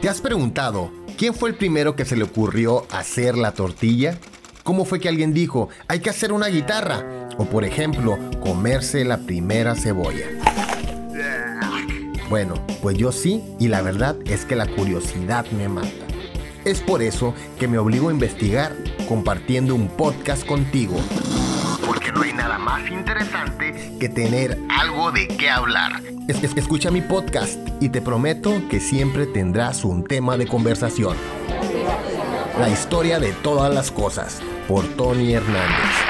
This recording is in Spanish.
¿Te has preguntado quién fue el primero que se le ocurrió hacer la tortilla? ¿Cómo fue que alguien dijo, hay que hacer una guitarra? O por ejemplo, comerse la primera cebolla. Bueno, pues yo sí, y la verdad es que la curiosidad me mata. Es por eso que me obligo a investigar compartiendo un podcast contigo. Más interesante que tener algo de qué hablar. escucha mi podcast y te prometo que siempre tendrás un tema de conversación. La historia de todas las cosas por Tony Hernández.